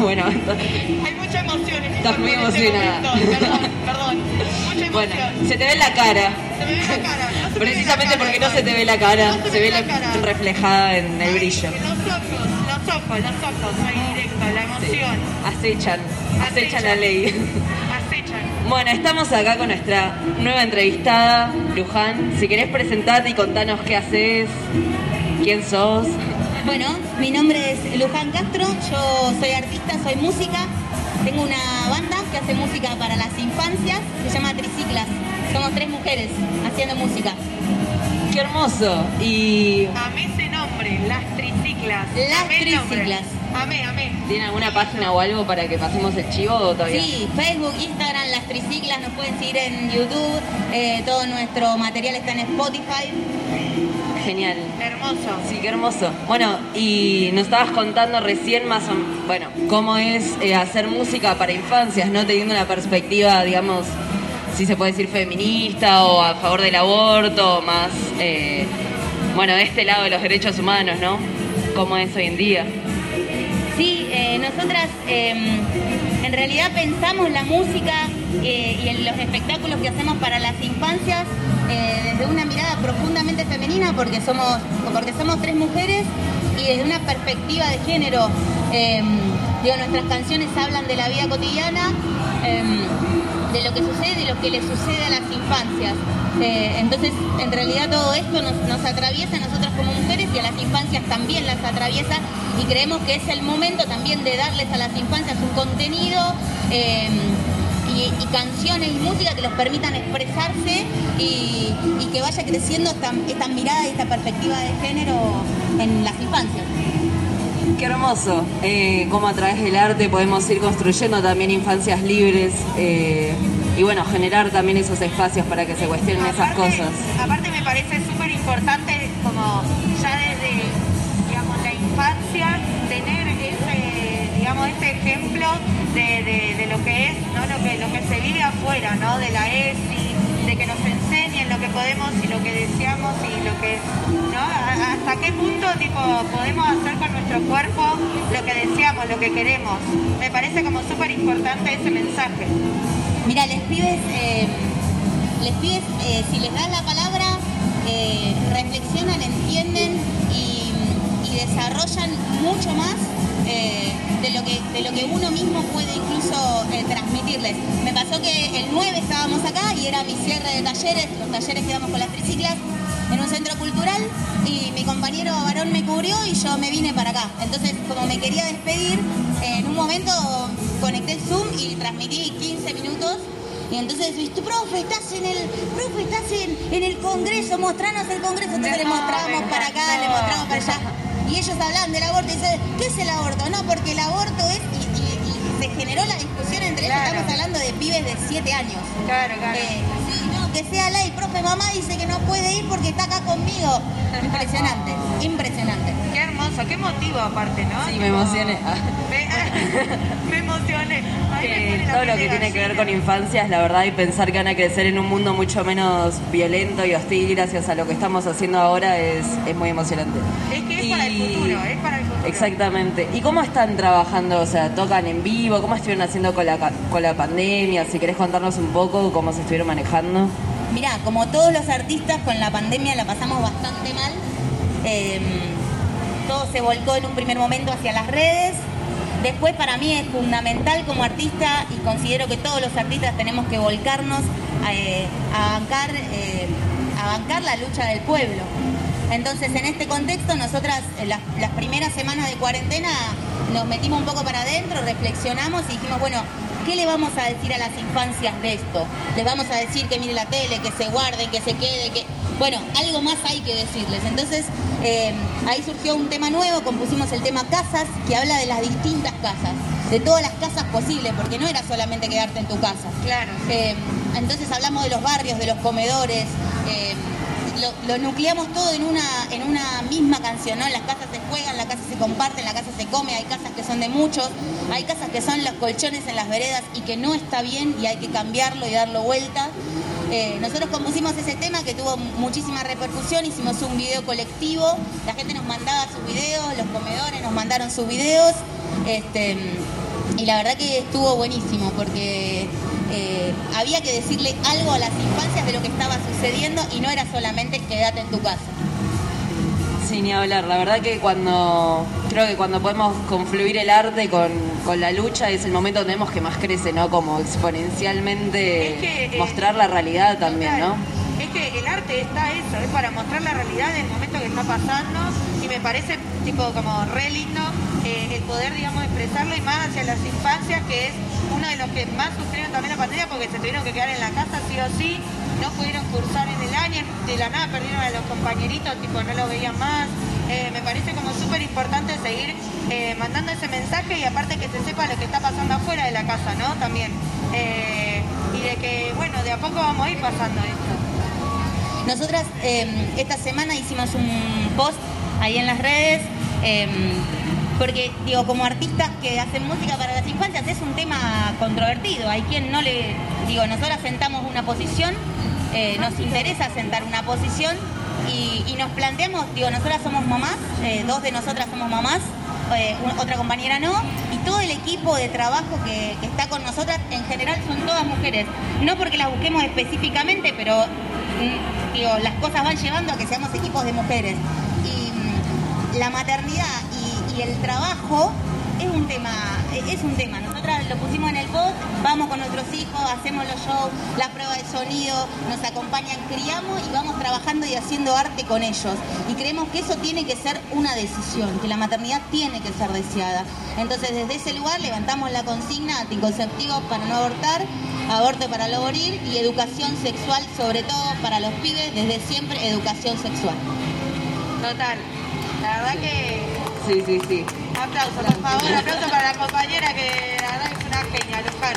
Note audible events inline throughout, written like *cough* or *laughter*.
*laughs* bueno, Hay mucha emoción en Estás muy este emocionada. momento. Perdón, perdón. Mucha *laughs* emoción. bueno, se te ve la cara. Se me ve la cara. No se me ve la Precisamente cara, porque no se te ve la cara, No se ve la la- cara. reflejada en el Ay, brillo. Los ojos, los ojos, los ojos, ahí directo, la emoción. Acechan, acechan la Acechan. ley. Acechan. Bueno, estamos acá con nuestra nueva entrevistada, Luján. Si querés presentarte y contanos qué haces, quién sos. Bueno, mi nombre es Luján Castro, yo soy artista, soy música, tengo una banda que hace música para las infancias, se llama Triciclas. Somos tres mujeres haciendo música. Qué hermoso. Y Amé ese nombre, las triciclas. Las Amé. Triciclas. Amé, amé. ¿tienen alguna página o algo para que pasemos el chivo o todavía? Sí, Facebook, Instagram, las Triciclas, nos pueden seguir en YouTube, eh, todo nuestro material está en Spotify. Genial. Hermoso. Sí, qué hermoso. Bueno, y nos estabas contando recién más o bueno, cómo es eh, hacer música para infancias, ¿no? Teniendo una perspectiva, digamos, si se puede decir feminista o a favor del aborto, más, eh, bueno, de este lado de los derechos humanos, ¿no? ¿Cómo es hoy en día? Sí, eh, nosotras eh, en realidad pensamos la música eh, y los espectáculos que hacemos para las infancias eh, desde una mirada profundamente femenina porque somos, porque somos tres mujeres y desde una perspectiva de género. eh, digo, nuestras canciones hablan de la vida cotidiana. eh, de lo que sucede y lo que le sucede a las infancias. Eh, entonces, en realidad todo esto nos, nos atraviesa a nosotras como mujeres y a las infancias también las atraviesa y creemos que es el momento también de darles a las infancias un contenido eh, y, y canciones y música que los permitan expresarse y, y que vaya creciendo esta, esta mirada y esta perspectiva de género en las infancias. Qué hermoso. Eh, cómo a través del arte podemos ir construyendo también infancias libres eh, y bueno, generar también esos espacios para que se cuestionen esas cosas. Aparte me parece súper importante como de, lo que es ¿no? lo que lo que se vive afuera ¿no? de la ESI de que nos enseñen lo que podemos y lo que deseamos y lo que ¿no? Hasta qué punto tipo podemos hacer con nuestro cuerpo lo que deseamos lo que queremos me parece como súper importante ese mensaje Mira, les pibes, eh, les pibes eh, si les das la palabra, eh, reflexionan, entienden y desarrollan mucho más eh, de, lo que, de lo que uno mismo puede incluso eh, transmitirles. Me pasó que el 9 estábamos acá y era mi cierre de talleres, los talleres que damos con las triciclas en un centro cultural y mi compañero varón me cubrió y yo me vine para acá. Entonces, como me quería despedir, en un momento conecté el Zoom y transmití 15 minutos. Y entonces, ¿viste, profe, estás en el, profe, estás en, el Congreso, mostranos el Congreso. Entonces le mostramos para acá, le mostramos para allá. Y ellos hablan del aborto y dicen, ¿qué es el aborto? No, porque el aborto es, y, y- y se generó la discusión entre ellos, Claro. estamos hablando de pibes de 7 años. claro claro Eh, sí, no, que sea ley, profe, mamá dice que no puede ir porque está acá conmigo. Impresionante, *laughs* impresionante. Qué hermoso, qué motivo aparte, ¿no? Sí, me emocioné. Ah. Me, *laughs* me emocioné. Ay, todo lo que tiene que ver con infancias, la verdad, y pensar que van a crecer en un mundo mucho menos violento y hostil gracias a lo que estamos haciendo ahora es, es muy emocionante. Es que es para el futuro, es para el futuro. Exactamente. ¿Y cómo están trabajando? O sea, ¿tocan en vivo? ¿Cómo estuvieron haciendo con la, con la pandemia? Si querés contarnos un poco cómo se estuvieron manejando. Mirá, como todos los artistas con la pandemia la pasamos bastante mal. Eh, todo se volcó en un primer momento hacia las redes. Después para mí es fundamental como artista y considero que todos los artistas tenemos que volcarnos eh, a, eh, a bancar la lucha del pueblo. Entonces en este contexto nosotras las primeras semanas de cuarentena nos metimos un poco para adentro, reflexionamos y dijimos, bueno, ¿qué le vamos a decir a las infancias de esto? Les vamos a decir que miren la tele, que se guarden, que se quede, que... Bueno, algo más hay que decirles. Entonces eh, ahí surgió un tema nuevo, compusimos el tema casas, que habla de las distintas casas, de todas las casas posibles, porque no era solamente quedarte en tu casa. Claro. Eh, entonces hablamos de los barrios, de los comedores, eh, lo, nucleamos todo en una, en una misma canción, ¿no? Las casas se juegan, las casas se comparten, la casa se come, hay casas que son de muchos, hay casas que son los colchones en las veredas y que no está bien y hay que cambiarlo y darlo vuelta. Eh, nosotros compusimos ese tema que tuvo muchísima repercusión, hicimos un video colectivo, la gente nos mandaba sus videos, los comedores nos mandaron sus videos, este, y la verdad que estuvo buenísimo porque eh, había que decirle algo a las infancias de lo que estaba sucediendo y no era solamente quédate en tu casa. Sí, ni hablar. La verdad que cuando creo que cuando podemos confluir el arte con, con la lucha es el momento donde vemos que más crece, ¿no? Como exponencialmente Es que, eh, mostrar la realidad también, Total. ¿no? Es que el arte está eso, es para mostrar la realidad del momento que está pasando y me parece tipo como re lindo eh, el poder, digamos, expresarlo y más hacia las infancias, que es uno de los que más sufrieron también la pandemia porque se tuvieron que quedar en la casa sí o sí, no pudieron cursar en el año, de la nada perdieron a los compañeritos, tipo no lo veían más. Eh, me parece como súper importante seguir eh, mandando ese mensaje y aparte que se sepa lo que está pasando afuera de la casa, ¿no? También. Y de que, bueno, de a poco vamos a ir pasando esto. Nosotras esta semana hicimos un post ahí en las redes, eh, porque digo, como artistas que hacen música para las infancias es un tema controvertido. Hay quien no le, digo, nosotras sentamos una posición, eh, nos interesa sentar una posición y, y nos planteamos, digo, nosotras somos mamás, eh, dos de nosotras somos mamás, eh, otra compañera no, y todo el equipo de trabajo que, que está con nosotras en general son todas mujeres. No porque las busquemos específicamente, pero mm, digo, las cosas van llevando a que seamos equipos de mujeres. Y la maternidad y, el trabajo es un tema, es un tema. Nosotras lo pusimos en el post, vamos con nuestros hijos, hacemos los shows, la prueba de sonido, nos acompañan, criamos y vamos trabajando y haciendo arte con ellos. Y creemos que eso tiene que ser una decisión, que la maternidad tiene que ser deseada. Entonces desde ese lugar levantamos la consigna anticonceptivos para no abortar, aborto para no morir y educación sexual, sobre todo para los pibes, desde siempre educación sexual. Total. La verdad que Sí, sí, sí. aplauso, por favor, aplauso para la compañera que la verdad es una genia, Luján.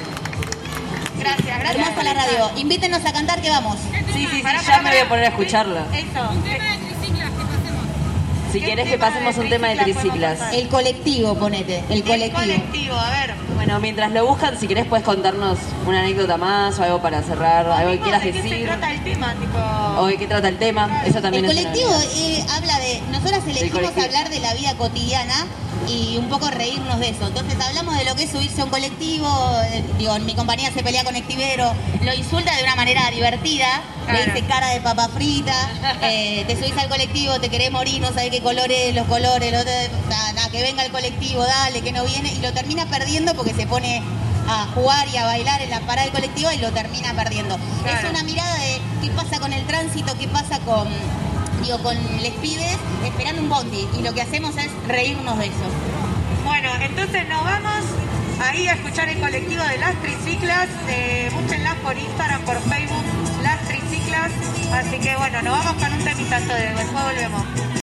Gracias, gracias. Hermosa la radio. Invítenos a cantar que vamos. Sí, sí, sí, Pará, ya pará, me voy a pará. poner a escucharla. Eso. Si ¿Qué querés que tema pasemos de un tema de triciclas triciclas. El colectivo, ponete. El El colectivo. colectivo, a ver. Bueno, mientras lo buscan, si querés puedes contarnos una anécdota más o algo para cerrar, algo que quieras ¿De qué se decir. trata el tema? Tipo... O de qué trata el tema. Eso también El es colectivo eh, habla de. Nosotras elegimos colectivo. hablar de la vida cotidiana y un poco reírnos de eso. Entonces hablamos de lo que es subirse a un colectivo. eh, digo, mi compañía se pelea con Activero, lo insulta de una manera divertida, le Claro. dice cara de papa frita, *laughs* eh, te subís al colectivo, te querés morir, no sabés qué colores, los colores, lo otro, nada, nada, que venga el colectivo, dale, que no viene, y lo termina perdiendo porque se pone a jugar y a bailar en la parada del colectivo y lo termina perdiendo. Claro. Es una mirada de qué pasa con el tránsito, qué pasa con digo, con les pibes esperando un bondi y lo que hacemos es reírnos de eso. Bueno, entonces nos vamos ahí a escuchar el colectivo de las triciclas. Eh, búsquenlas por Instagram, por Facebook, las triciclas. Así que bueno, nos vamos con un temitazo de después volvemos.